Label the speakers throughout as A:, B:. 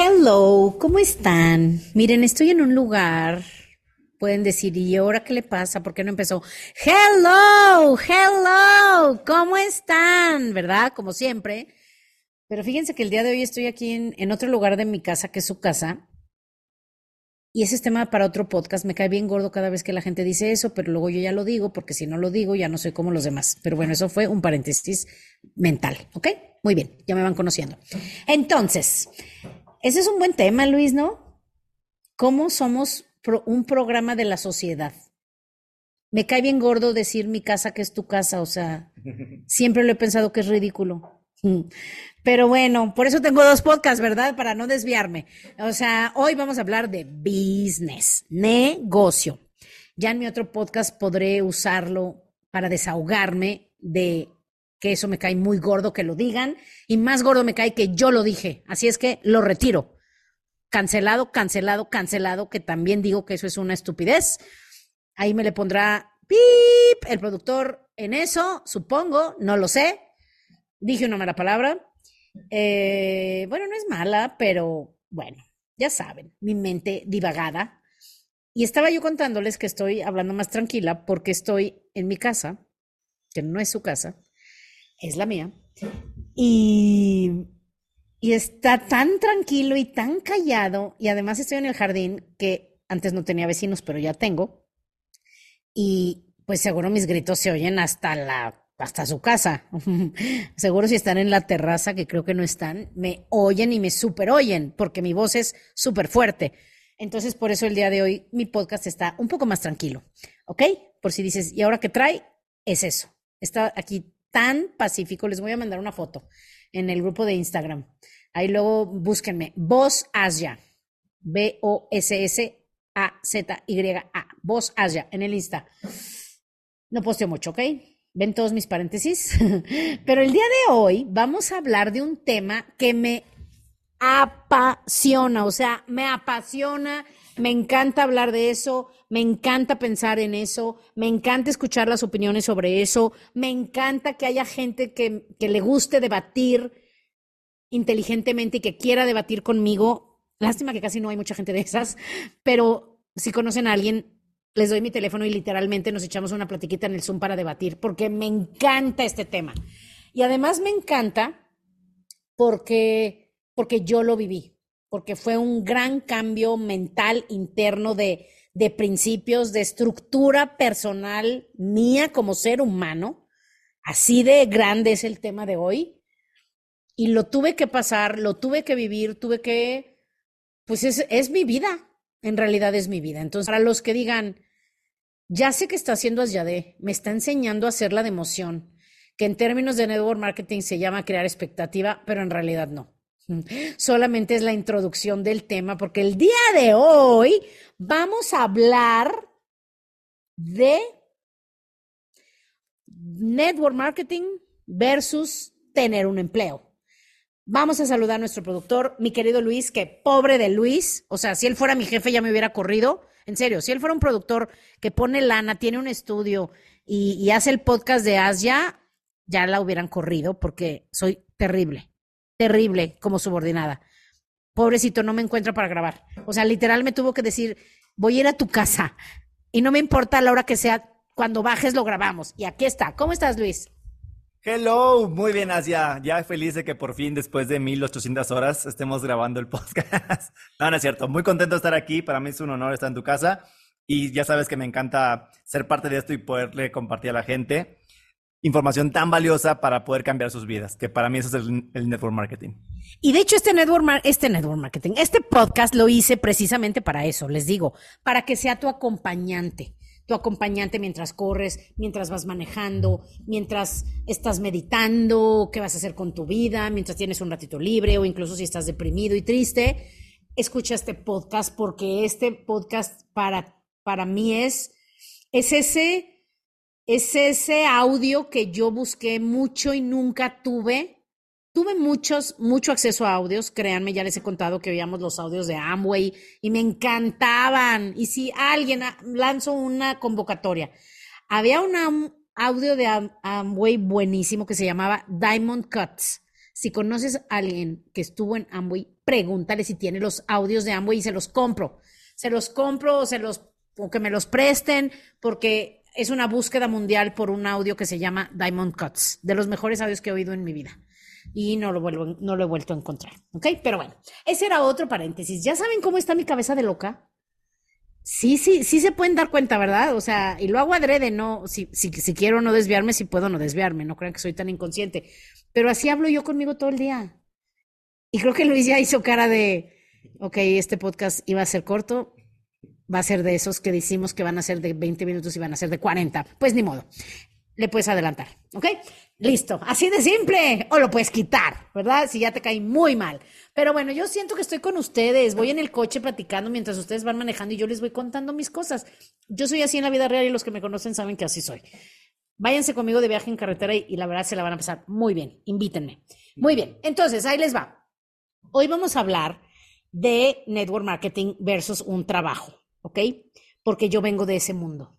A: Hello, ¿cómo están? Miren, estoy en un lugar pueden decir, ¿y ahora qué le pasa? ¿Por qué no empezó? Hello, hello, ¿cómo están? ¿Verdad? Como siempre. Pero fíjense que el día de hoy estoy aquí en, otro lugar de mi casa, que es su casa. Y ese es tema para otro podcast. Me cae bien gordo cada vez que la gente dice eso, pero luego yo ya lo digo, porque si no lo digo, ya no soy como los demás. Pero bueno, eso fue un paréntesis mental, ¿ok? Muy bien, ya me van conociendo. Entonces, ese es un buen tema, Luis, ¿no? ¿Cómo somos un programa de la sociedad. Me cae bien gordo decir mi casa que es tu casa, o sea, siempre lo he pensado que es ridículo. Pero bueno, por eso tengo dos podcasts, ¿verdad? Para no desviarme. O sea, hoy vamos a hablar de business, negocio. Ya en mi otro podcast podré usarlo para desahogarme de que eso me cae muy gordo que lo digan y más gordo me cae que yo lo dije. Así es que lo retiro cancelado, cancelado, cancelado, que también digo que eso es una estupidez. Ahí me le pondrá pip el productor en eso, supongo, no lo sé. Dije una mala palabra. Eh, bueno, no es mala, pero bueno, ya saben, mi mente divagada. Y estaba yo contándoles que estoy hablando más tranquila porque estoy en mi casa, que no es su casa, es la mía. Y y está tan tranquilo y tan callado, y además estoy en el jardín que antes no tenía vecinos, pero ya tengo. Y pues seguro mis gritos se oyen hasta la hasta su casa. seguro si están en la terraza, que creo que no están, me oyen y me super oyen, porque mi voz es súper fuerte. Entonces, por eso el día de hoy mi podcast está un poco más tranquilo. ¿Ok? Por si dices, ¿y ahora qué trae? Es eso. Está aquí tan pacífico. Les voy a mandar una foto en el grupo de Instagram. Ahí luego búsquenme. Voz Asia. B-O-S-S-A-Z-Y-A. Voz Asia en el Insta. No posteo mucho, ¿ok? Ven todos mis paréntesis. Pero el día de hoy vamos a hablar de un tema que me apasiona, o sea, me apasiona, me encanta hablar de eso, me encanta pensar en eso, me encanta escuchar las opiniones sobre eso, me encanta que haya gente que, que le guste debatir inteligentemente y que quiera debatir conmigo. Lástima que casi no hay mucha gente de esas, pero si conocen a alguien, les doy mi teléfono y literalmente nos echamos una platiquita en el Zoom para debatir, porque me encanta este tema. Y además me encanta porque, porque yo lo viví, porque fue un gran cambio mental interno de, de principios, de estructura personal mía como ser humano. Así de grande es el tema de hoy y lo tuve que pasar, lo tuve que vivir, tuve que, pues es, es mi vida, en realidad es mi vida. Entonces, para los que digan, ya sé que está haciendo Asyade, me está enseñando a hacerla de emoción, que en términos de network marketing se llama crear expectativa, pero en realidad no. Solamente es la introducción del tema, porque el día de hoy vamos a hablar de network marketing versus tener un empleo. Vamos a saludar a nuestro productor, mi querido Luis, que pobre de Luis, o sea, si él fuera mi jefe ya me hubiera corrido. En serio, si él fuera un productor que pone lana, tiene un estudio y, hace el podcast de Asia, ya la hubieran corrido porque soy terrible, terrible como subordinada. Pobrecito, no me encuentra para grabar. O sea, literal me tuvo que decir, voy a ir a tu casa y no me importa la hora que sea, cuando bajes lo grabamos. Y aquí está. ¿Cómo estás, Luis?
B: Hello, muy bien, Asia. Ya feliz de que por fin, después de 1800 horas, estemos grabando el podcast. no, no es cierto. Muy contento de estar aquí. Para mí es un honor estar en tu casa. Y ya sabes que me encanta ser parte de esto y poderle compartir a la gente información tan valiosa para poder cambiar sus vidas, que para mí eso es el, network marketing.
A: Y de hecho este network, este network marketing, este podcast lo hice precisamente para eso, les digo, para que sea tu acompañante, tu acompañante mientras corres, mientras vas manejando, mientras estás meditando, qué vas a hacer con tu vida, mientras tienes un ratito libre o incluso si estás deprimido y triste, escucha este podcast porque este podcast para, para mí es, es ese es ese audio que yo busqué mucho y nunca tuve. Tuve muchos, mucho acceso a audios, créanme, ya les he contado que oíamos los audios de Amway y me encantaban. Y si alguien lanzó una convocatoria, había un audio de Amway buenísimo que se llamaba Diamond Cuts. Si conoces a alguien que estuvo en Amway, pregúntale si tiene los audios de Amway y se los compro. Se los compro o se los o que me los presten porque es una búsqueda mundial por un audio que se llama Diamond Cuts, de los mejores audios que he oído en mi vida. Y no lo, he vuelto a encontrar. ¿Ok? Pero bueno, ese era otro paréntesis. ¿Ya saben cómo está mi cabeza de loca? Sí, sí, sí se pueden dar cuenta, ¿verdad? O sea, y lo hago adrede, no, si, si, si quiero no desviarme, si puedo no desviarme, no crean que soy tan inconsciente. Pero así hablo yo conmigo todo el día. Y creo que Luis ya hizo cara de, ok, este podcast iba a ser corto, va a ser de esos que decimos que van a ser de 20 minutos y van a ser de 40. Pues ni modo. Le puedes adelantar, ¿ok? Listo, así de simple. O lo puedes quitar, ¿verdad? Si ya te cae muy mal. Pero bueno, yo siento que estoy con ustedes. Voy en el coche platicando mientras ustedes van manejando y yo les voy contando mis cosas. Yo soy así en la vida real y los que me conocen saben que así soy. Váyanse conmigo de viaje en carretera y, y la verdad se la van a pasar muy bien. Invítenme. Muy bien. Entonces, ahí les va. Hoy vamos a hablar de network marketing versus un trabajo. ¿Ok? Porque yo vengo de ese mundo.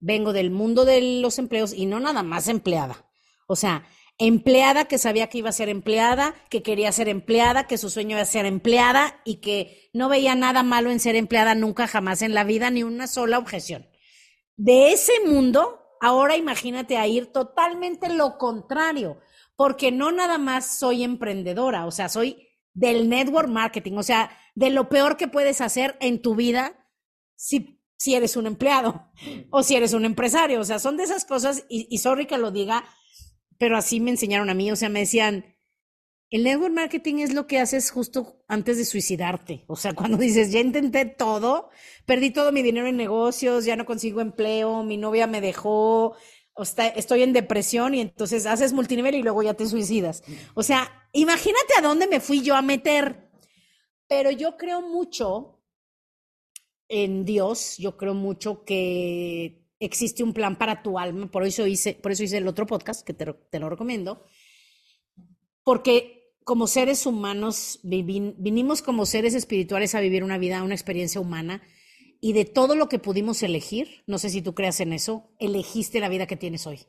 A: Vengo del mundo de los empleos y no nada más empleada. O sea, empleada que sabía que iba a ser empleada, que quería ser empleada, que su sueño era ser empleada y que no veía nada malo en ser empleada nunca jamás en la vida, ni una sola objeción. De ese mundo, ahora imagínate a ir totalmente lo contrario, porque no nada más soy emprendedora, o sea, soy del network marketing, o sea, de lo peor que puedes hacer en tu vida si, si eres un empleado o si eres un empresario. O sea, son de esas cosas, y, y sorry que lo diga, pero así me enseñaron a mí. O sea, me decían, el network marketing es lo que haces justo antes de suicidarte. O sea, cuando dices, ya intenté todo, perdí todo mi dinero en negocios, ya no consigo empleo, mi novia me dejó, o está, estoy en depresión y entonces haces multinivel y luego ya te suicidas. O sea, imagínate a dónde me fui yo a meter. Pero yo creo mucho en Dios, yo creo mucho que existe un plan para tu alma, por eso hice, por eso hice el otro podcast, que te, lo recomiendo, porque como seres humanos vinimos como seres espirituales a vivir una vida, una experiencia humana, y de todo lo que pudimos elegir, no sé si tú creas en eso, elegiste la vida que tienes hoy.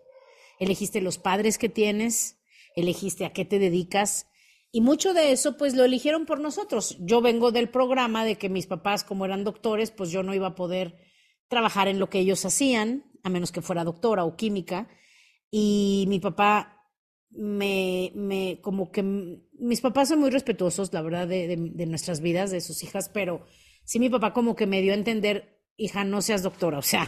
A: Elegiste los padres que tienes, elegiste a qué te dedicas, y mucho de eso, pues lo eligieron por nosotros. Yo vengo del programa de que mis papás, como eran doctores, pues yo no iba a poder trabajar en lo que ellos hacían, a menos que fuera doctora o química. Y mi papá me, me como que, mis papás son muy respetuosos, la verdad, de, de nuestras vidas, de sus hijas, pero sí mi papá como que me dio a entender, hija, no seas doctora, o sea,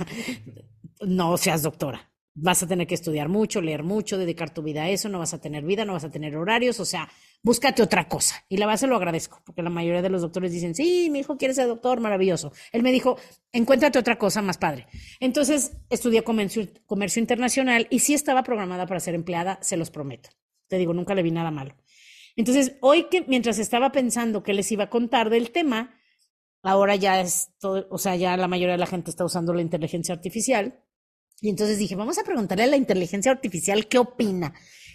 A: no seas doctora vas a tener que estudiar mucho, leer mucho, dedicar tu vida a eso, no vas a tener vida, no vas a tener horarios, o sea, búscate otra cosa. Y la base lo agradezco, porque la mayoría de los doctores dicen, sí, mi hijo quiere ser doctor, maravilloso. Él me dijo, encuéntrate otra cosa más padre. Entonces, estudié comercio, comercio internacional y sí estaba programada para ser empleada, se los prometo. Te digo, nunca le vi nada malo. Entonces, hoy que mientras estaba pensando que les iba a contar del tema, ahora ya es todo, o sea, ya la mayoría de la gente está usando la inteligencia artificial y entonces dije, vamos a preguntarle a la inteligencia artificial qué opina.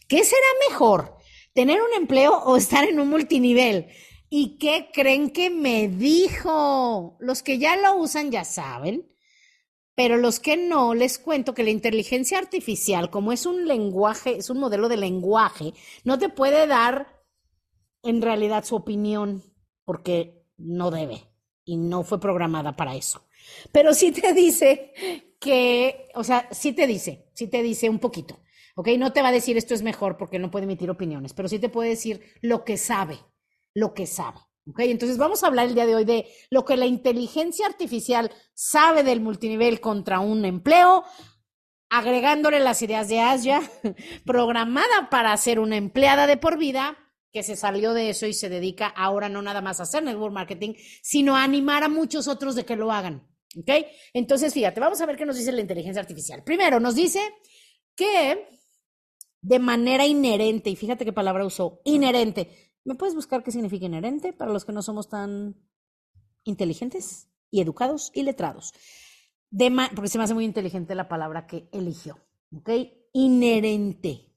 A: ¿Qué será mejor? ¿Tener un empleo o estar en un multinivel? ¿Y qué creen que me dijo? Los que ya lo usan ya saben, pero los que no, les cuento que la inteligencia artificial, como es un lenguaje, es un modelo de lenguaje, no te puede dar en realidad su opinión porque no debe y no fue programada para eso. Pero sí te dice que, o sea, sí te dice, sí te dice un poquito, ¿ok? No te va a decir esto es mejor porque no puede emitir opiniones, pero sí te puede decir lo que sabe, lo que sabe, ¿Ok? Entonces vamos a hablar el día de hoy de lo que la inteligencia artificial sabe del multinivel contra un empleo, agregándole las ideas de Asia, programada para ser una empleada de por vida, que se salió de eso y se dedica ahora no nada más a hacer network marketing, sino a animar a muchos otros de que lo hagan. ¿Ok? Entonces, fíjate, vamos a ver qué nos dice la inteligencia artificial. Primero, nos dice que de manera inherente, y fíjate qué palabra usó, inherente. ¿Me puedes buscar qué significa inherente para los que no somos tan inteligentes y educados y letrados? De porque se me hace muy inteligente la palabra que eligió. ¿Ok? Inherente.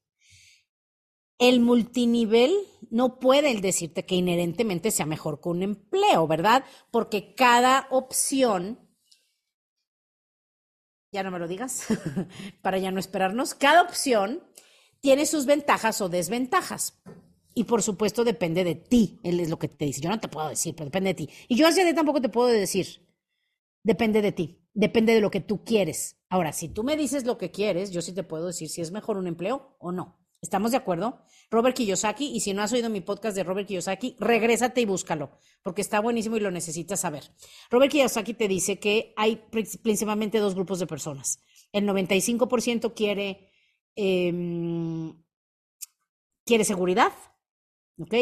A: El multinivel no puede decirte que inherentemente sea mejor que un empleo, ¿verdad? Porque cada opción ya no me lo digas, para ya no esperarnos, cada opción tiene sus ventajas o desventajas. Y por supuesto depende de ti, él es lo que te dice. Yo no te puedo decir, pero depende de ti. Y yo hacia ti tampoco te puedo decir. Depende de ti, depende de lo que tú quieres. Ahora, si tú me dices lo que quieres, yo sí te puedo decir si es mejor un empleo o no. ¿Estamos de acuerdo? Robert Kiyosaki, y si no has oído mi podcast de Robert Kiyosaki, regrésate y búscalo, porque está buenísimo y lo necesitas saber. Robert Kiyosaki te dice que hay principalmente dos grupos de personas. El 95% quiere, em, quiere seguridad, ¿ok?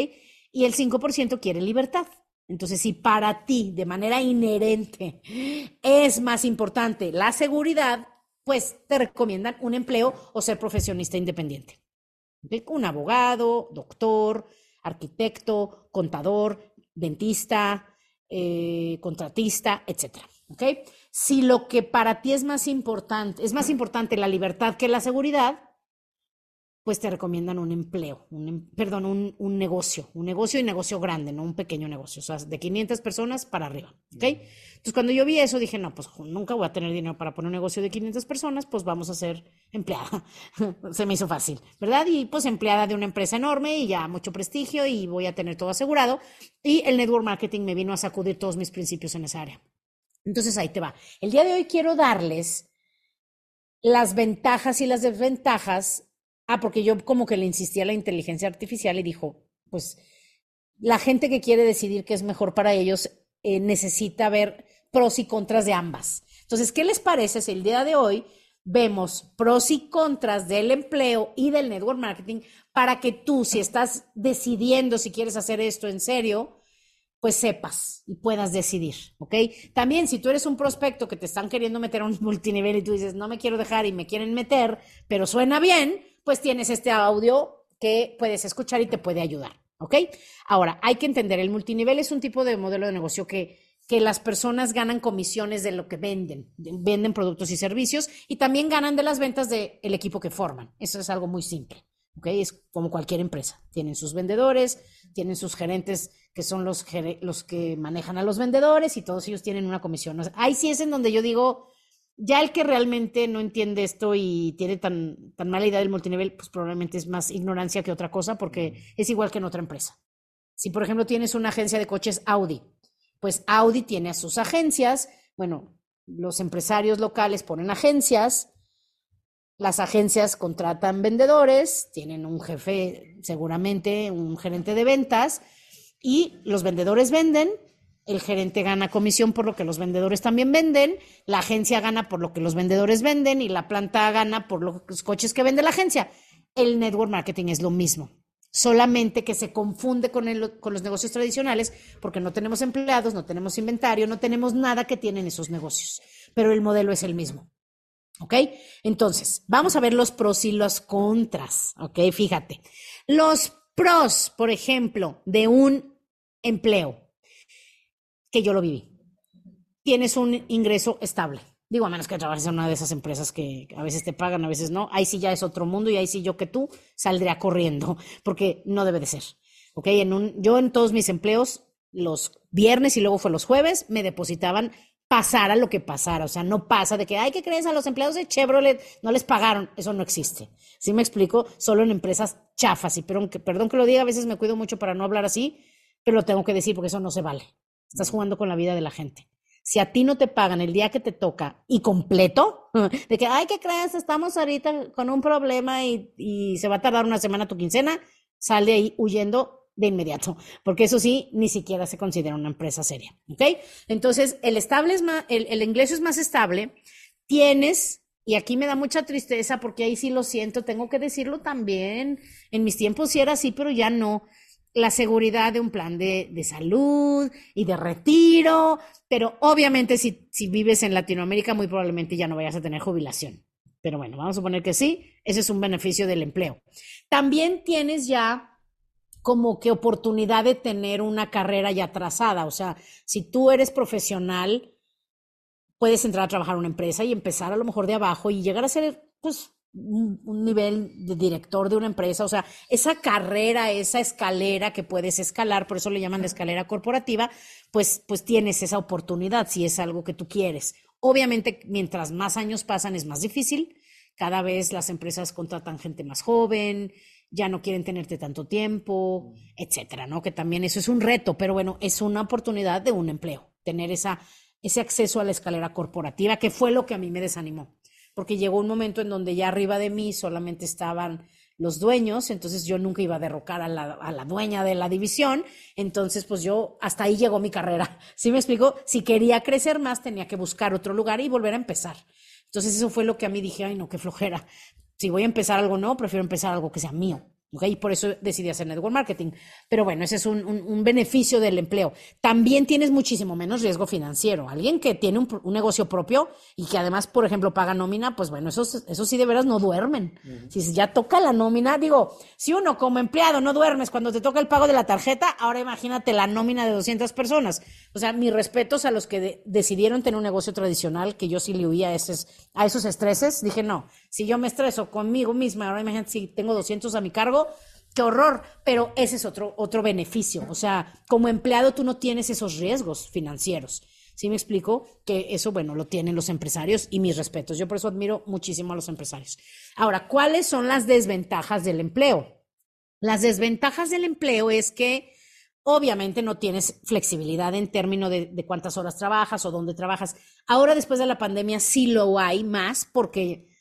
A: Y el 5% quiere libertad. Entonces, si para ti, de manera inherente, es más importante la seguridad, pues te recomiendan un empleo o ser profesionista independiente un abogado, doctor, arquitecto, contador, dentista, eh, contratista, etcétera. Si lo que para ti es más importante, es más importante la libertad que la seguridad, pues te recomiendan un empleo, un, em, perdón, un, un, negocio, un negocio y negocio grande, no un pequeño negocio, o sea, de 500 personas para arriba, ¿ok? Entonces, cuando yo vi eso, dije, no, pues nunca voy a tener dinero para poner un negocio de 500 personas, pues vamos a ser empleada. Se me hizo fácil, ¿verdad? Y pues empleada de una empresa enorme y ya mucho prestigio y voy a tener todo asegurado. Y el network marketing me vino a sacudir todos mis principios en esa área. Entonces, ahí te va. El día de hoy quiero darles las ventajas y las desventajas Ah, porque yo como que le insistía a la inteligencia artificial y dijo, pues la gente que quiere decidir qué es mejor para ellos eh, necesita ver pros y contras de ambas. Entonces, ¿qué les parece si el día de hoy vemos pros y contras del empleo y del network marketing para que tú, si estás decidiendo si quieres hacer esto en serio, pues sepas y puedas decidir, ¿ok? También si tú eres un prospecto que te están queriendo meter a un multinivel y tú dices, no me quiero dejar y me quieren meter, pero suena bien, pues tienes este audio que puedes escuchar y te puede ayudar, ¿ok? Ahora, hay que entender, el multinivel es un tipo de modelo de negocio que, que las personas ganan comisiones de lo que venden, venden productos y servicios y también ganan de las ventas del equipo que forman. Eso es algo muy simple. ¿Ok? Es como cualquier empresa. Tienen sus vendedores, tienen sus gerentes que son los, los que manejan a los vendedores y todos ellos tienen una comisión. Ahí sí es en donde yo digo, ya el que realmente no entiende esto y tiene tan, tan mala idea del multinivel, pues probablemente es más ignorancia que otra cosa, porque es igual que en otra empresa. Si, por ejemplo, tienes una agencia de coches Audi, pues Audi tiene a sus agencias, bueno, los empresarios locales ponen agencias, las agencias contratan vendedores, tienen un jefe, seguramente un gerente de ventas, y los vendedores venden el gerente gana comisión por lo que los vendedores también venden, la agencia gana por lo que los vendedores venden y la planta gana por los coches que vende la agencia. El network marketing es lo mismo, solamente que se confunde con, los negocios tradicionales porque no tenemos empleados, no tenemos inventario, no tenemos nada que tienen esos negocios, pero el modelo es el mismo. ¿Ok? Entonces, vamos a ver los pros y los contras. ¿Ok? Fíjate. Los pros, por ejemplo, de un empleo que yo lo viví. Tienes un ingreso estable. Digo, a menos que trabajes en una de esas empresas que a veces te pagan, a veces no. Ahí sí ya es otro mundo y ahí sí yo que tú saldría corriendo, porque no debe de ser. ¿Ok? En un, yo en todos mis empleos, los viernes y luego fue los jueves, me depositaban pasara lo que pasara. O sea, no pasa de que, ay, ¿qué crees? A los empleados de Chevrolet no les pagaron. Eso no existe. ¿Sí me explico? Solo en empresas chafas. Y perdón que, perdón que lo diga, a veces me cuido mucho para no hablar así, pero lo tengo que decir porque eso no se vale. Estás jugando con la vida de la gente. Si a ti no te pagan el día que te toca y completo, de que, ay, ¿qué crees? Estamos ahorita con un problema y, se va a tardar una semana tu quincena, sal de ahí huyendo de inmediato, porque eso sí, ni siquiera se considera una empresa seria, ¿ok? Entonces, el estable es más, el, el inglés es más estable, tienes y aquí me da mucha tristeza porque ahí sí lo siento, tengo que decirlo también. En mis tiempos sí era así, pero ya no. La seguridad de un plan de, de salud y de retiro, pero obviamente si, si vives en Latinoamérica muy probablemente ya no vayas a tener jubilación. Pero bueno, vamos a suponer que sí, ese es un beneficio del empleo. También tienes ya como que oportunidad de tener una carrera ya trazada, o sea, si tú eres profesional, puedes entrar a trabajar en una empresa y empezar a lo mejor de abajo y llegar a ser, pues, un, nivel de director de una empresa, o sea, esa carrera, esa escalera que puedes escalar, por eso le llaman la escalera corporativa, pues, pues tienes esa oportunidad si es algo que tú quieres. Obviamente, mientras más años pasan es más difícil, cada vez las empresas contratan gente más joven, ya no quieren tenerte tanto tiempo, etcétera, ¿no? Que también eso es un reto, pero bueno, es una oportunidad de un empleo, tener esa ese acceso a la escalera corporativa, que fue lo que a mí me desanimó, porque llegó un momento en donde ya arriba de mí solamente estaban los dueños, entonces yo nunca iba a derrocar a la, dueña de la división, entonces pues yo, hasta ahí llegó mi carrera. ¿Sí me explico? Si quería crecer más, tenía que buscar otro lugar y volver a empezar. Entonces eso fue lo que a mí dije, ay no, qué flojera. Si voy a empezar algo no, prefiero empezar algo que sea mío. Y por eso decidí hacer network marketing. Pero bueno, ese es un, un, beneficio del empleo. También tienes muchísimo menos riesgo financiero. Alguien que tiene un, un, negocio propio y que además, por ejemplo, paga nómina, pues bueno, esos, eso sí de veras no duermen. Si ya toca la nómina, digo, si uno como empleado no duermes cuando te toca el pago de la tarjeta, ahora imagínate la nómina de 200 personas. O sea, mis respetos a los que decidieron tener un negocio tradicional, que yo sí le huía a esos, a esos estreses. Dije, no, si yo me estreso conmigo misma, ahora imagínate si tengo 200 a mi cargo, qué horror, pero ese es otro, otro beneficio. O sea, como empleado tú no tienes esos riesgos financieros. ¿Sí me explico? Que eso, bueno, lo tienen los empresarios y mis respetos. Yo por eso admiro muchísimo a los empresarios. Ahora, ¿cuáles son las desventajas del empleo? Las desventajas del empleo es que obviamente no tienes flexibilidad en términos de, de cuántas horas trabajas o dónde trabajas. Ahora, después de la pandemia, sí lo hay más porque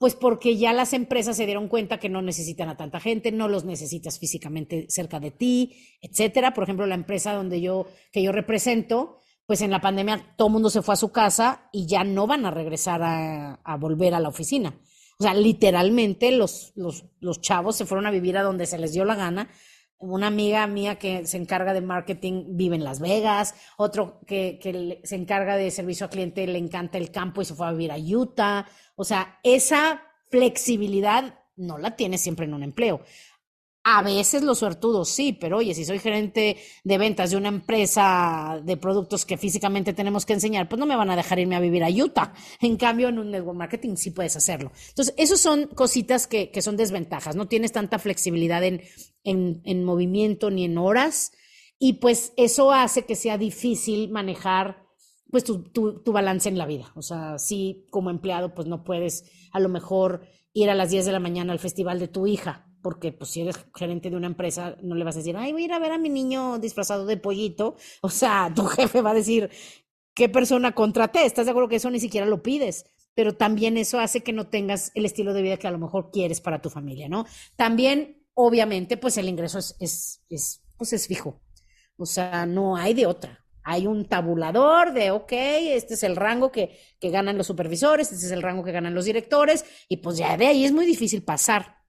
A: pues porque ya las empresas se dieron cuenta que no necesitan a tanta gente, no los necesitas físicamente cerca de ti, etcétera. Por ejemplo, la empresa donde yo, que yo represento, pues en la pandemia todo el mundo se fue a su casa y ya no van a regresar a, volver a la oficina. O sea, literalmente los, los, los chavos se fueron a vivir a donde se les dio la gana, una amiga mía que se encarga de marketing vive en Las Vegas, otro que, que, se encarga de servicio al cliente le encanta el campo y se fue a vivir a Utah. O sea, esa flexibilidad no la tienes siempre en un empleo. A veces los suertudos sí, pero oye, si soy gerente de ventas de una empresa de productos que físicamente tenemos que enseñar, pues no me van a dejar irme a vivir a Utah. En cambio, en un network marketing sí puedes hacerlo. Entonces, esas son cositas que, que son desventajas. No tienes tanta flexibilidad en, en, en movimiento ni en horas. Y pues eso hace que sea difícil manejar pues tu, tu, tu, balance en la vida. O sea, sí, como empleado, pues no puedes a lo mejor ir a las 10 de la mañana al festival de tu hija, porque pues si eres gerente de una empresa, no le vas a decir, ay, voy a ir a ver a mi niño disfrazado de pollito. O sea, tu jefe va a decir, ¿qué persona contraté? ¿Estás de acuerdo que eso ni siquiera lo pides? Pero también eso hace que no tengas el estilo de vida que a lo mejor quieres para tu familia, ¿no? También, obviamente, pues el ingreso es, es, es pues es fijo. O sea, no hay de otra. Hay un tabulador de, ok, este es el rango que, que ganan los supervisores, este es el rango que ganan los directores, y pues ya de ahí es muy difícil pasar.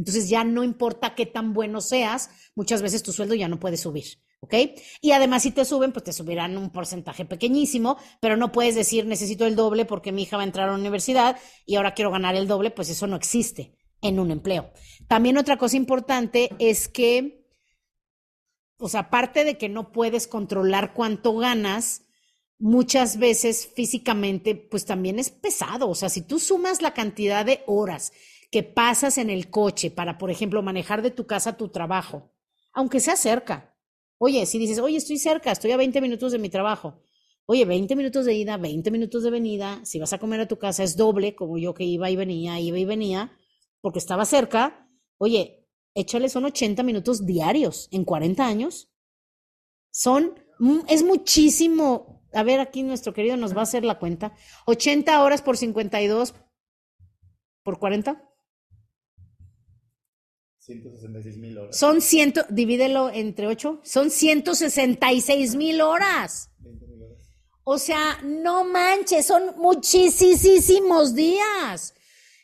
A: Entonces ya no importa qué tan bueno seas, muchas veces tu sueldo ya no puede subir, ¿ok? Y además si te suben, pues te subirán un porcentaje pequeñísimo, pero no puedes decir necesito el doble porque mi hija va a entrar a la universidad y ahora quiero ganar el doble, pues eso no existe en un empleo. También otra cosa importante es que o sea, aparte de que no puedes controlar cuánto ganas, muchas veces físicamente, pues también es pesado. O sea, si tú sumas la cantidad de horas que pasas en el coche para, por ejemplo, manejar de tu casa a tu trabajo, aunque sea cerca. Oye, si dices, oye, estoy cerca, estoy a 20 minutos de mi trabajo. Oye, 20 minutos de ida, 20 minutos de venida. Si vas a comer a tu casa es doble, como yo que iba y venía, iba y venía, porque estaba cerca. Oye, échale, son 80 minutos diarios en 40 años. Son, es muchísimo. A ver, aquí nuestro querido nos va a hacer la cuenta. 80 horas por 52 por 40.
B: 166 mil horas.
A: Son ciento, divídelo entre ocho, son 166 mil horas. O sea, no manches, son muchísimos días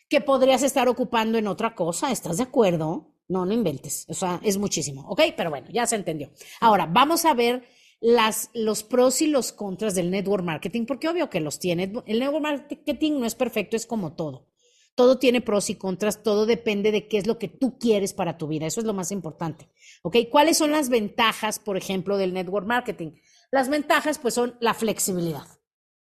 A: que podrías estar ocupando en otra cosa. ¿Estás de acuerdo? No, no inventes. O sea, es muchísimo. ¿Ok? Pero bueno, ya se entendió. Ahora, vamos a ver las, los pros y los contras del network marketing, porque obvio que los tiene. El network marketing no es perfecto, es como todo. Todo tiene pros y contras, todo depende de qué es lo que tú quieres para tu vida. Eso es lo más importante. ¿Ok? ¿Cuáles son las ventajas, por ejemplo, del network marketing? Las ventajas, pues, son la flexibilidad.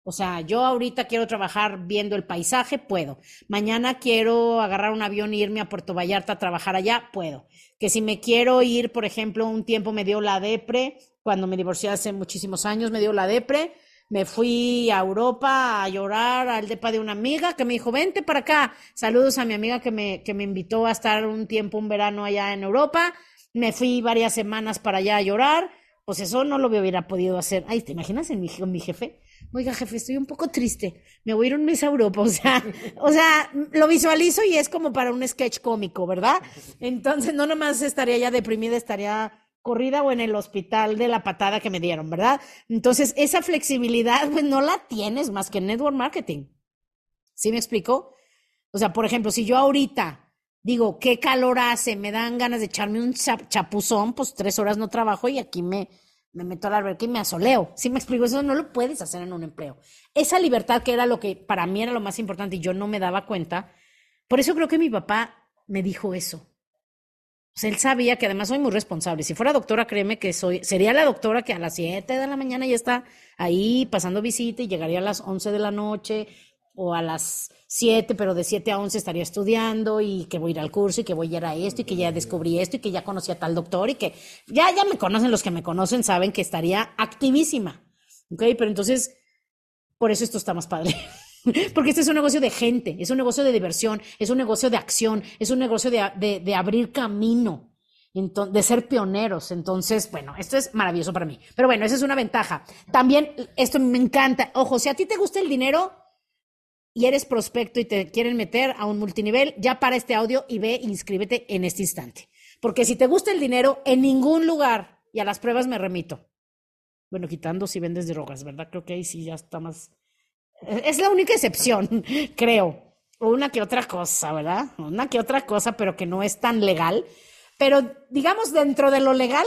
A: O sea, yo ahorita quiero trabajar viendo el paisaje, puedo. Mañana quiero agarrar un avión e irme a Puerto Vallarta a trabajar allá, puedo. Que si me quiero ir, por ejemplo, un tiempo me dio la depre, cuando me divorcié hace muchísimos años, me dio la depre, me fui a Europa a llorar al depa de una amiga que me dijo, vente para acá. Saludos a mi amiga que me, que me invitó a estar un tiempo, un verano allá en Europa. Me fui varias semanas para allá a llorar. Pues eso no lo hubiera podido hacer. Ay, ¿te imaginas en mi, mi jefe? Oiga, jefe, estoy un poco triste. Me voy a ir un mes a Europa. O sea, o sea, lo visualizo y es como para un sketch cómico, ¿verdad? Entonces, no nomás estaría ya deprimida, estaría corrida o en el hospital de la patada que me dieron, ¿verdad? Entonces, esa flexibilidad, pues no la tienes más que en network marketing. ¿Sí me explico? O sea, por ejemplo, si yo ahorita digo, ¿qué calor hace? Me dan ganas de echarme un chapuzón, pues tres horas no trabajo y aquí me, me meto al alberca y me asoleo. ¿Sí me explico? Eso no lo puedes hacer en un empleo. Esa libertad que era lo que para mí era lo más importante y yo no me daba cuenta. Por eso creo que mi papá me dijo eso. Sea, él sabía que además soy muy responsable. Si fuera doctora, créeme que soy, sería la doctora que a las 7 de la mañana ya está ahí pasando visita y llegaría a las 11 de la noche o a las 7, pero de 7 a 11 estaría estudiando y que voy a ir al curso y que voy a ir a esto y que ya descubrí esto y que ya conocí a tal doctor y que ya, ya me conocen, los que me conocen saben que estaría activísima. ¿Ok? Pero entonces, por eso esto está más padre. Porque este es un negocio de gente, es un negocio de diversión, es un negocio de acción, es un negocio de, de abrir camino, de ser pioneros. Entonces, bueno, esto es maravilloso para mí. Pero bueno, esa es una ventaja. También, esto me encanta. Ojo, si a ti te gusta el dinero, y eres prospecto y te quieren meter a un multinivel, ya para este audio y ve, inscríbete en este instante. Porque si te gusta el dinero, en ningún lugar, y a las pruebas me remito. Bueno, quitando si vendes drogas, ¿verdad? Creo que ahí sí ya está más. Es la única excepción, creo. Una que otra cosa, ¿verdad? Una que otra cosa, pero que no es tan legal. Pero digamos, dentro de lo legal,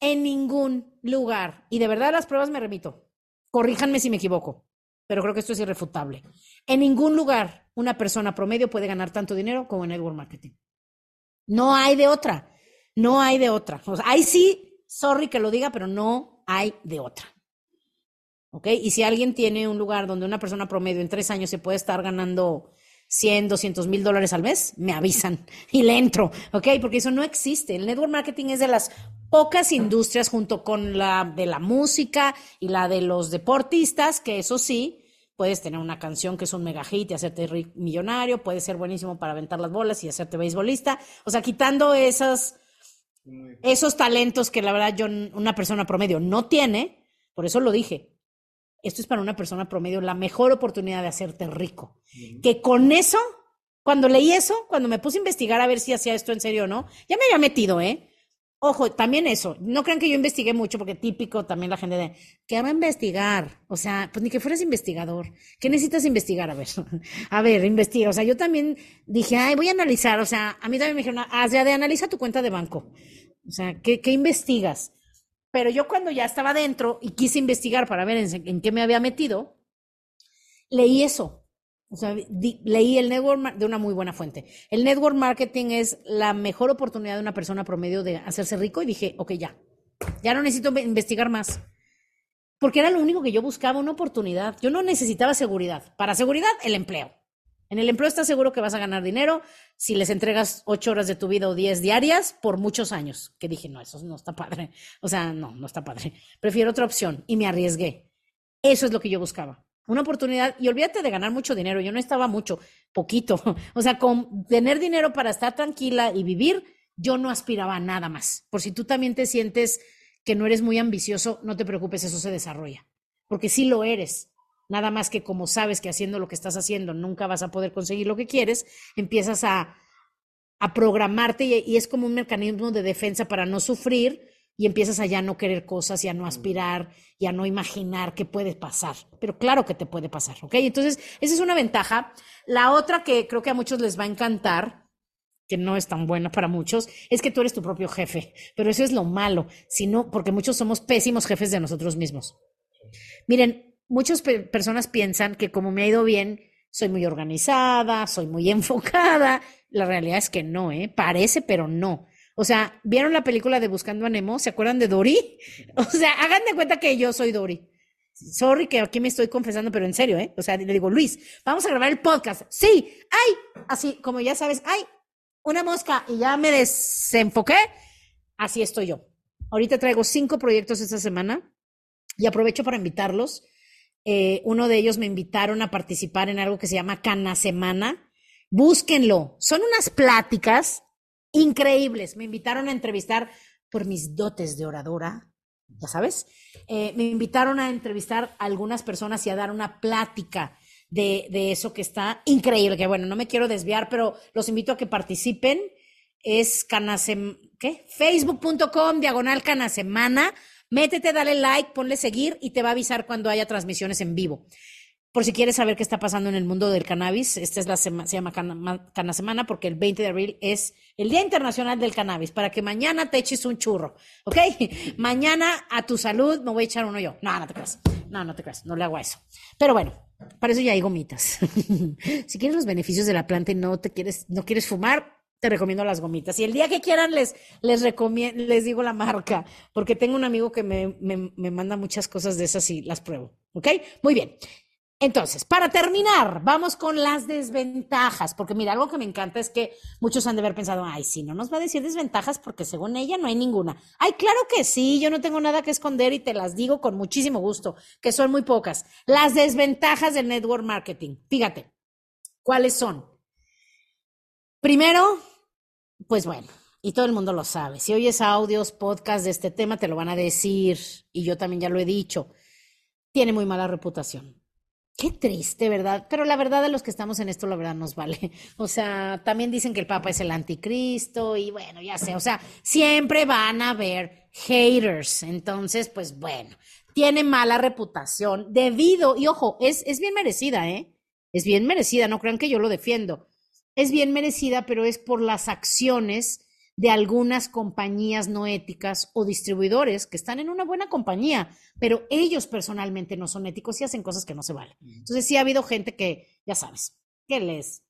A: en ningún lugar. Y de verdad, las pruebas me remito. Corríjanme si me equivoco pero creo que esto es irrefutable. En ningún lugar una persona promedio puede ganar tanto dinero como en network marketing. No hay de otra. No hay de otra. O ahí sí, sorry que lo diga, pero no hay de otra. ¿Ok? Y si alguien tiene un lugar donde una persona promedio en tres años se puede estar ganando 100, 200 mil dólares al mes, me avisan y le entro, ¿ok? Porque eso no existe. El network marketing es de las pocas industrias junto con la de la música y la de los deportistas, que eso sí, puedes tener una canción que es un mega hit y hacerte millonario, puede ser buenísimo para aventar las bolas y hacerte beisbolista. O sea, quitando esos talentos que la verdad yo, una persona promedio no tiene, por eso lo dije, esto es para una persona promedio la mejor oportunidad de hacerte rico. Que con eso, cuando leí eso, cuando me puse a investigar a ver si hacía esto en serio o no, ya me había metido, ¿eh? Ojo, también eso, no crean que yo investigué mucho, porque típico también la gente de, ¿qué va a investigar? O sea, pues ni que fueras investigador. ¿Qué necesitas investigar? A ver, a ver, investiga. O sea, yo también dije, ay, voy a analizar. O sea, a mí también me dijeron, haz de analiza tu cuenta de banco. O sea, ¿qué, qué investigas? Pero yo cuando ya estaba dentro y quise investigar para ver en, qué me había metido, leí eso. O sea, leí el network de una muy buena fuente. El network marketing es la mejor oportunidad de una persona promedio de hacerse rico y dije, ok, ya, ya no necesito investigar más. Porque era lo único que yo buscaba, una oportunidad. Yo no necesitaba seguridad. Para seguridad, el empleo. En el empleo estás seguro que vas a ganar dinero si les entregas ocho horas de tu vida o diez diarias por muchos años. Que dije, no, eso no está padre. O sea, no, no está padre. Prefiero otra opción y me arriesgué. Eso es lo que yo buscaba. Una oportunidad y olvídate de ganar mucho dinero. Yo no estaba mucho, poquito. O sea, con tener dinero para estar tranquila y vivir, yo no aspiraba a nada más. Por si tú también te sientes que no eres muy ambicioso, no te preocupes, eso se desarrolla. Porque sí lo eres nada más que como sabes que haciendo lo que estás haciendo nunca vas a poder conseguir lo que quieres, empiezas a, a programarte y, es como un mecanismo de defensa para no sufrir y empiezas a ya no querer cosas y a no aspirar y a no imaginar qué puede pasar. Pero claro que te puede pasar, ¿ok? Entonces, esa es una ventaja. La otra que creo que a muchos les va a encantar, que no es tan buena para muchos, es que tú eres tu propio jefe. Pero eso es lo malo, sino porque muchos somos pésimos jefes de nosotros mismos. Miren, muchas personas piensan que como me ha ido bien, soy muy organizada, soy muy enfocada. La realidad es que no, ¿eh? Parece, pero no. O sea, ¿vieron la película de Buscando a Nemo? ¿Se acuerdan de Dory? O sea, hagan de cuenta que yo soy Dory. Sorry que aquí me estoy confesando, pero en serio, ¿eh? O sea, le digo, Luis, vamos a grabar el podcast. Sí, ay, así como ya sabes, ay, una mosca y ya me desenfoqué. Así estoy yo. Ahorita traigo cinco proyectos esta semana y aprovecho para invitarlos eh, uno de ellos me invitaron a participar en algo que se llama Cana Semana. Búsquenlo. Son unas pláticas increíbles. Me invitaron a entrevistar por mis dotes de oradora, ya sabes. Eh, me invitaron a entrevistar a algunas personas y a dar una plática de, de eso que está increíble. Que bueno, no me quiero desviar, pero los invito a que participen. Es canasem, ¿qué? Facebook.com diagonal Canasemana Métete, dale like, ponle seguir y te va a avisar cuando haya transmisiones en vivo. Por si quieres saber qué está pasando en el mundo del cannabis, esta es la se llama Cana, Semana porque el 20 de abril es el Día Internacional del Cannabis, para que mañana te eches un churro, ¿ok? mañana a tu salud me voy a echar uno yo. No, no te creas. No, no te creas, no le hago eso. Pero bueno, para eso ya hay gomitas. si quieres los beneficios de la planta y no te quieres, no quieres fumar, te recomiendo las gomitas. Y el día que quieran les, les les digo la marca, porque tengo un amigo que me, me, me manda muchas cosas de esas y las pruebo. ¿Ok? Muy bien. Entonces, para terminar, vamos con las desventajas, porque mira, algo que me encanta es que muchos han de haber pensado, ay, sí, no nos va a decir desventajas porque según ella no hay ninguna. Ay, claro que sí, yo no tengo nada que esconder y te las digo con muchísimo gusto, que son muy pocas. Las desventajas del network marketing. Fíjate, ¿cuáles son? Primero, pues bueno, y todo el mundo lo sabe. Si oyes audios, podcasts de este tema, te lo van a decir, y yo también ya lo he dicho. Tiene muy mala reputación. Qué triste, ¿verdad? Pero la verdad de los que estamos en esto, la verdad nos vale. O sea, también dicen que el Papa es el anticristo y bueno, ya sé, o sea, siempre van a haber haters. Entonces, pues bueno, tiene mala reputación debido, y ojo, es, es bien merecida, ¿eh? Es bien merecida, no crean que yo lo defiendo es bien merecida, pero es por las acciones de algunas compañías no éticas o distribuidores que están en una buena compañía, pero ellos personalmente no son éticos y hacen cosas que no se valen. Entonces sí ha habido gente que, ya sabes, que les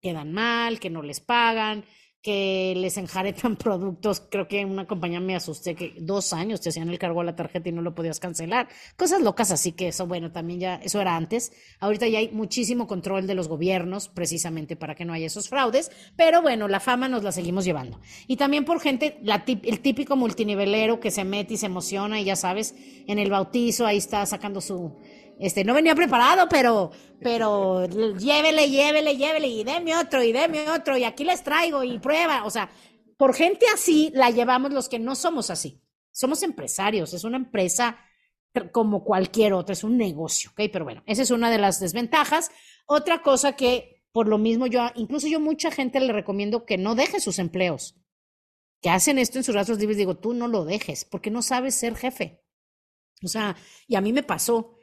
A: quedan mal, que no les pagan, que les enjaretan productos. Creo que en una compañía me asusté que dos años te hacían el cargo a la tarjeta y no lo podías cancelar. Cosas locas así que eso, bueno, también ya, eso era antes. Ahorita ya hay muchísimo control de los gobiernos precisamente para que no haya esos fraudes, pero bueno, la fama nos la seguimos llevando. Y también por gente, la, el típico multinivelero que se mete y se emociona y ya sabes, en el bautizo ahí está sacando su este, no venía preparado, pero, pero llévele, llévele, llévele, y deme otro, y deme otro, y aquí les traigo, y prueba. O sea, por gente así la llevamos los que no somos así. Somos empresarios, es una empresa como cualquier otra, es un negocio, ¿ok? Pero bueno, esa es una de las desventajas. Otra cosa que, por lo mismo, yo, incluso yo mucha gente le recomiendo que no deje sus empleos, que hacen esto en sus rastros libres, digo, tú no lo dejes, porque no sabes ser jefe. O sea, y a mí me pasó,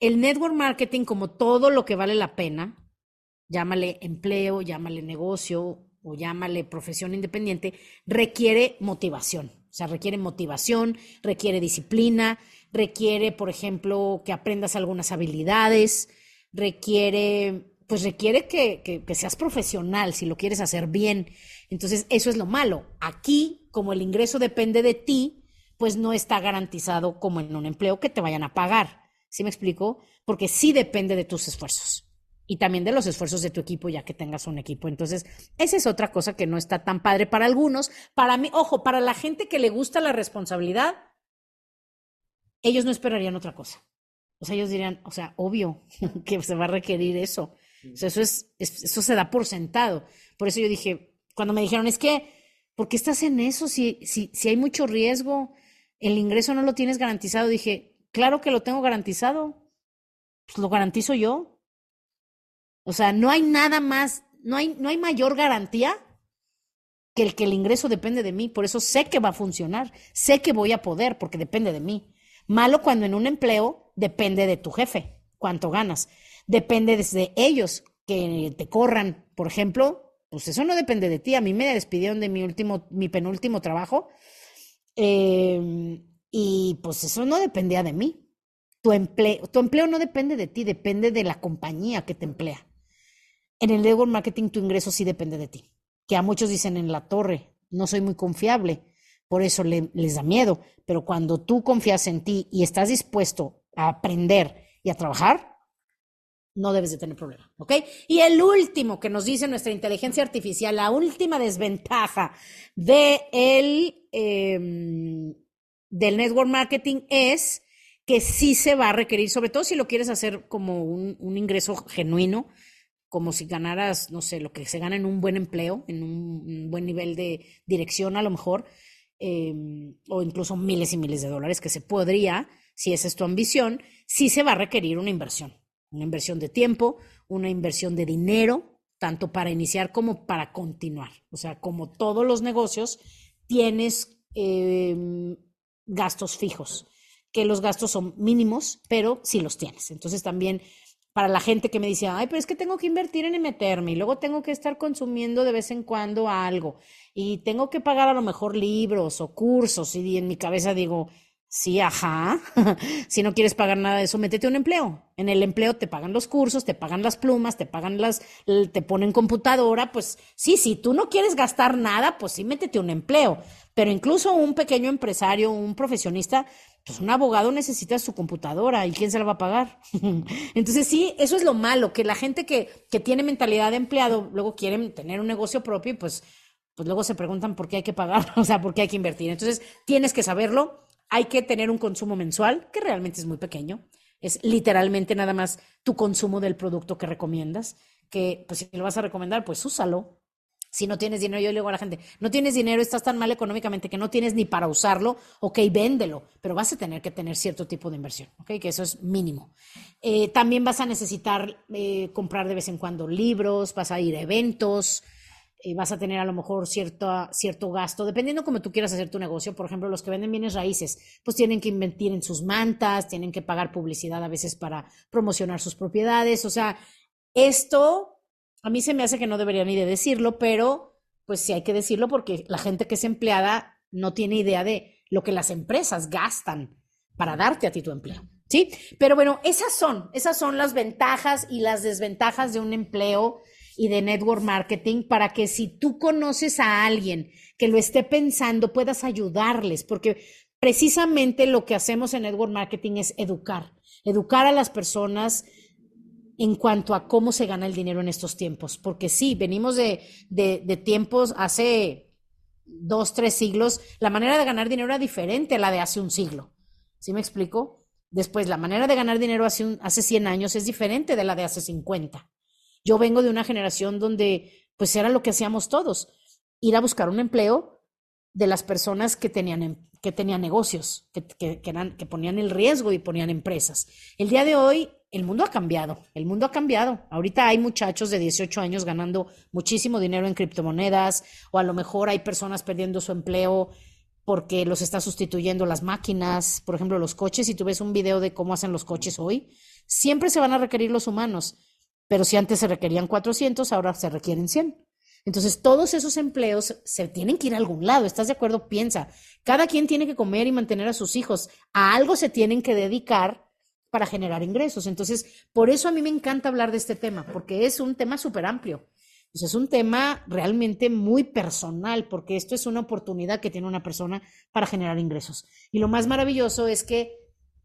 A: el network marketing, como todo lo que vale la pena, llámale empleo, llámale negocio o llámale profesión independiente, requiere motivación. O sea, requiere motivación, requiere disciplina, requiere, por ejemplo, que aprendas algunas habilidades, requiere, pues requiere que, que, que seas profesional si lo quieres hacer bien. Entonces, eso es lo malo. Aquí, como el ingreso depende de ti, pues no está garantizado como en un empleo que te vayan a pagar. ¿Sí me explico? Porque sí depende de tus esfuerzos y también de los esfuerzos de tu equipo, ya que tengas un equipo. Entonces, esa es otra cosa que no está tan padre para algunos. Para mí, ojo, para la gente que le gusta la responsabilidad, ellos no esperarían otra cosa. O sea, ellos dirían, o sea, obvio que se va a requerir eso. O sea, eso es, eso se da por sentado. Por eso yo dije, cuando me dijeron, es que, ¿por qué estás en eso? Si, si, si hay mucho riesgo, el ingreso no lo tienes garantizado, dije, Claro que lo tengo garantizado. Pues lo garantizo yo. O sea, no hay nada más, no hay, no hay mayor garantía que el que el ingreso depende de mí, por eso sé que va a funcionar, sé que voy a poder porque depende de mí. Malo cuando en un empleo depende de tu jefe, cuánto ganas. Depende de ellos que te corran, por ejemplo, pues eso no depende de ti. A mí me despidieron de mi último, mi penúltimo trabajo eh, y pues eso no dependía de mí. Tu empleo, tu empleo no depende de ti, depende de la compañía que te emplea. En el network marketing tu ingreso sí depende de ti. Que a muchos dicen en la torre, no soy muy confiable, por eso les da miedo. Pero cuando tú confías en ti y estás dispuesto a aprender y a trabajar, no debes de tener problema, ¿ok? Y el último que nos dice nuestra inteligencia artificial, la última desventaja de el, em, del network marketing es que sí se va a requerir, sobre todo si lo quieres hacer como un, ingreso genuino, como si ganaras, no sé, lo que se gana en un buen empleo, en un, buen nivel de dirección a lo mejor, em, o incluso miles y miles de dólares que se podría, si esa es tu ambición, sí se va a requerir una inversión una inversión de tiempo, una inversión de dinero, tanto para iniciar como para continuar. O sea, como todos los negocios, tienes em, gastos fijos, que los gastos son mínimos, pero sí los tienes. Entonces también para la gente que me dice, ay, pero es que tengo que invertir en meterme y luego tengo que estar consumiendo de vez en cuando algo y tengo que pagar a lo mejor libros o cursos y en mi cabeza digo, Sí, ajá. si no quieres pagar nada de eso, métete un empleo. En el empleo te pagan los cursos, te pagan las plumas, te pagan las, te ponen computadora, pues sí, si tú no quieres gastar nada, pues sí, métete un empleo. Pero incluso un pequeño empresario, un profesionista, pues un abogado necesita su computadora y quién se la va a pagar. Entonces sí, eso es lo malo, que la gente que, que tiene mentalidad de empleado luego quieren tener un negocio propio y pues, pues luego se preguntan por qué hay que pagar, o sea, por qué hay que invertir. Entonces tienes que saberlo hay que tener un consumo mensual, que realmente es muy pequeño. Es literalmente nada más tu consumo del producto que recomiendas, que pues si lo vas a recomendar, pues úsalo. Si no tienes dinero, yo le digo a la gente, no tienes dinero, estás tan mal económicamente que no tienes ni para usarlo, ok, véndelo, pero vas a tener que tener cierto tipo de inversión, ok, que eso es mínimo. Eh, también vas a necesitar eh, comprar de vez en cuando libros, vas a ir a eventos, eh, vas a tener a lo mejor cierto, cierto gasto, dependiendo cómo tú quieras hacer tu negocio. Por ejemplo, los que venden bienes raíces, pues tienen que invertir en sus mantas, tienen que pagar publicidad a veces para promocionar sus propiedades. O sea, esto a mí se me hace que no debería ni de decirlo, pero pues sí hay que decirlo porque la gente que es empleada no tiene idea de lo que las empresas gastan para darte a ti tu empleo. ¿Sí? Pero bueno, esas son, esas son las ventajas y las desventajas de un empleo y de network marketing para que si tú conoces a alguien que lo esté pensando, puedas ayudarles, porque precisamente lo que hacemos en network marketing es educar, educar a las personas en cuanto a cómo se gana el dinero en estos tiempos, porque sí, venimos de, de, tiempos hace dos, tres siglos, la manera de ganar dinero era diferente a la de hace un siglo. ¿Sí me explico? Después, la manera de ganar dinero hace, un, hace 100 años es diferente de la de hace 50. Yo vengo de una generación donde pues era lo que hacíamos todos, ir a buscar un empleo de las personas que tenían, em, que tenían negocios, que, que, ponían el riesgo y ponían empresas. El día de hoy el mundo ha cambiado, el mundo ha cambiado. Ahorita hay muchachos de 18 años ganando muchísimo dinero en criptomonedas o a lo mejor hay personas perdiendo su empleo porque los está sustituyendo las máquinas, por ejemplo, los coches. Si tú ves un video de cómo hacen los coches hoy, siempre se van a requerir los humanos. Pero si antes se requerían 400, ahora se requieren 100. Entonces, todos esos empleos se tienen que ir a algún lado. ¿Estás de acuerdo? Piensa. Cada quien tiene que comer y mantener a sus hijos. A algo se tienen que dedicar para generar ingresos. Entonces, por eso a mí me encanta hablar de este tema, porque es un tema súper amplio. es un tema realmente muy personal, porque esto es una oportunidad que tiene una persona para generar ingresos. Y lo más maravilloso es que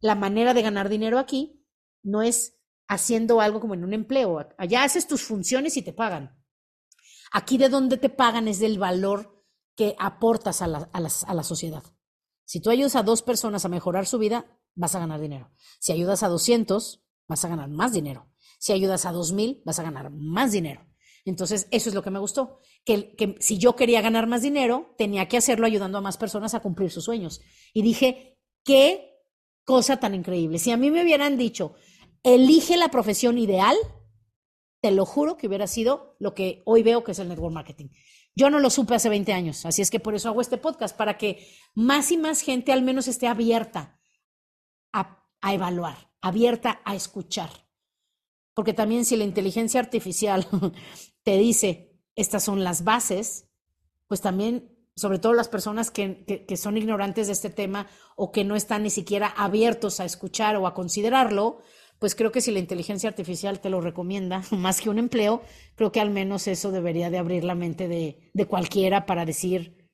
A: la manera de ganar dinero aquí no es haciendo algo como en un empleo. Allá haces tus funciones y te pagan. Aquí de donde te pagan es del valor que aportas a la, a, a la sociedad. Si tú ayudas a dos personas a mejorar su vida, vas a ganar dinero. Si ayudas a 200, vas a ganar más dinero. Si ayudas a 2000, vas a ganar más dinero. Entonces, eso es lo que me gustó, que, que, si yo quería ganar más dinero, tenía que hacerlo ayudando a más personas a cumplir sus sueños. Y dije, qué cosa tan increíble. Si a mí me hubieran dicho, elige la profesión ideal, te lo juro que hubiera sido lo que hoy veo que es el network marketing. Yo no lo supe hace 20 años, así es que por eso hago este podcast, para que más y más gente al menos esté abierta a, evaluar, abierta a escuchar. Porque también si la inteligencia artificial te dice, estas son las bases, pues también, sobre todo las personas que, que, que, son ignorantes de este tema o que no están ni siquiera abiertos a escuchar o a considerarlo, pues creo que si la inteligencia artificial te lo recomienda más que un empleo, creo que al menos eso debería de abrir la mente de, de cualquiera para decir,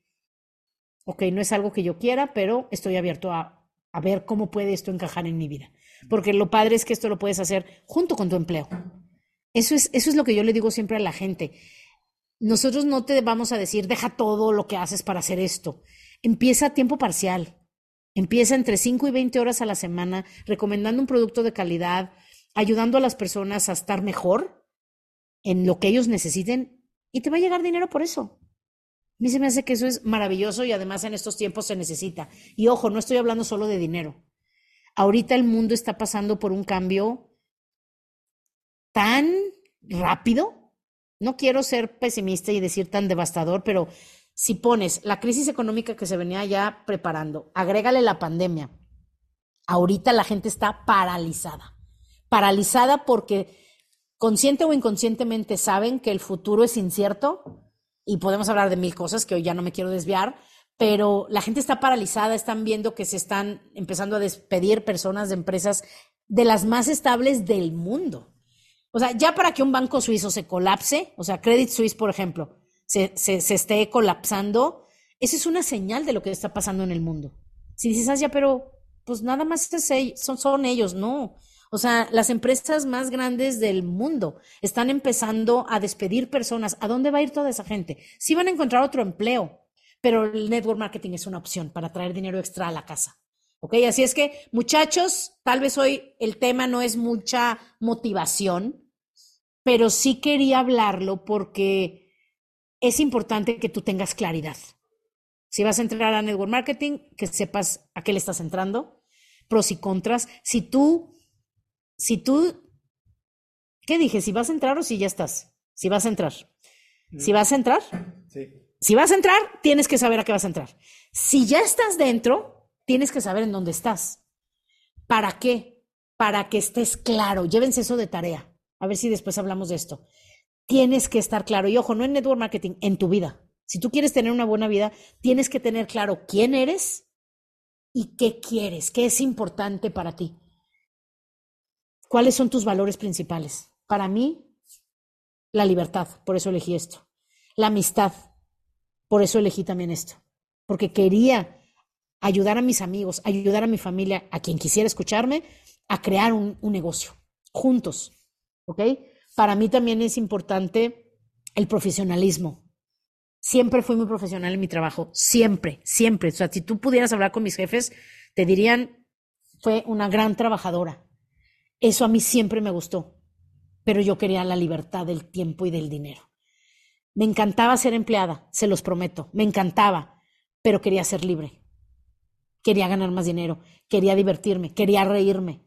A: ok, no es algo que yo quiera, pero estoy abierto a, a ver cómo puede esto encajar en mi vida. Porque lo padre es que esto lo puedes hacer junto con tu empleo. Eso es, eso es lo que yo le digo siempre a la gente. Nosotros no te vamos a decir, deja todo lo que haces para hacer esto. Empieza a tiempo parcial. Empieza entre 5 y 20 horas a la semana recomendando un producto de calidad, ayudando a las personas a estar mejor en lo que ellos necesiten y te va a llegar dinero por eso. A mí se me hace que eso es maravilloso y además en estos tiempos se necesita. Y ojo, no estoy hablando solo de dinero. Ahorita el mundo está pasando por un cambio tan rápido. No quiero ser pesimista y decir tan devastador, pero si pones la crisis económica que se venía ya preparando, agrégale la pandemia, ahorita la gente está paralizada. Paralizada porque consciente o inconscientemente saben que el futuro es incierto y podemos hablar de mil cosas que hoy ya no me quiero desviar, pero la gente está paralizada, están viendo que se están empezando a despedir personas de empresas de las más estables del mundo. O sea, ya para que un banco suizo se colapse, o sea, Credit Suisse, por ejemplo, se, esté colapsando, esa es una señal de lo que está pasando en el mundo. Si dices, ah, pero pues nada más son, son ellos, no. O sea, las empresas más grandes del mundo están empezando a despedir personas. ¿A dónde va a ir toda esa gente? Sí van a encontrar otro empleo, pero el network marketing es una opción para traer dinero extra a la casa. ¿Ok? Así es que, muchachos, tal vez hoy el tema no es mucha motivación, pero sí quería hablarlo porque es importante que tú tengas claridad. Si vas a entrar a network marketing, que sepas a qué le estás entrando, pros y contras. Si tú, si tú, ¿qué dije? Si vas a entrar o si ya estás. Si vas a entrar. Si vas a entrar. Sí. Si vas a entrar, tienes que saber a qué vas a entrar. Si ya estás dentro, tienes que saber en dónde estás. ¿Para qué? Para que estés claro. Llévense eso de tarea. A ver si después hablamos de esto tienes que estar claro. Y ojo, no en network marketing, en tu vida. Si tú quieres tener una buena vida, tienes que tener claro quién eres y qué quieres, qué es importante para ti. ¿Cuáles son tus valores principales? Para mí, la libertad, por eso elegí esto. La amistad, por eso elegí también esto. Porque quería ayudar a mis amigos, ayudar a mi familia, a quien quisiera escucharme, a crear un, un negocio, juntos. ¿Ok? Para mí también es importante el profesionalismo. Siempre fui muy profesional en mi trabajo, siempre, siempre. O sea, si tú pudieras hablar con mis jefes, te dirían, fue una gran trabajadora. Eso a mí siempre me gustó, pero yo quería la libertad del tiempo y del dinero. Me encantaba ser empleada, se los prometo, me encantaba, pero quería ser libre. Quería ganar más dinero, quería divertirme, quería reírme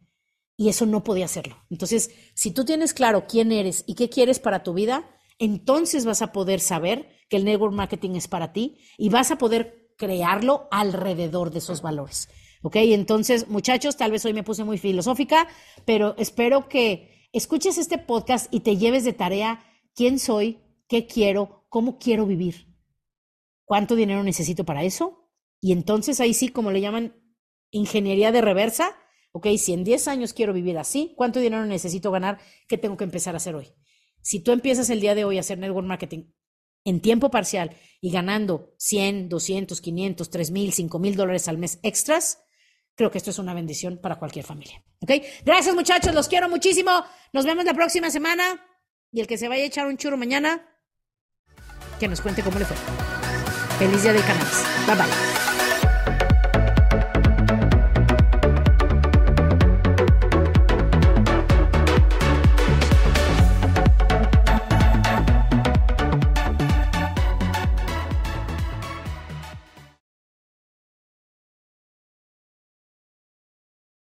A: y eso no podía hacerlo. Entonces, si tú tienes claro quién eres y qué quieres para tu vida, entonces vas a poder saber que el network marketing es para ti y vas a poder crearlo alrededor de esos valores. ¿Ok? Entonces, muchachos, tal vez hoy me puse muy filosófica, pero espero que escuches este podcast y te lleves de tarea quién soy, qué quiero, cómo quiero vivir, cuánto dinero necesito para eso. Y entonces ahí sí, como le llaman ingeniería de reversa, ok, si en 10 años quiero vivir así, ¿cuánto dinero necesito ganar? ¿Qué tengo que empezar a hacer hoy? Si tú empiezas el día de hoy a hacer network marketing en tiempo parcial y ganando 100, 200, 500, 3 mil, 5 mil dólares al mes extras, creo que esto es una bendición para cualquier familia. ¿Ok? Gracias muchachos, los quiero muchísimo. Nos vemos la próxima semana. Y el que se vaya a echar un churro mañana, que nos cuente cómo le fue. Feliz día del canal. Bye bye.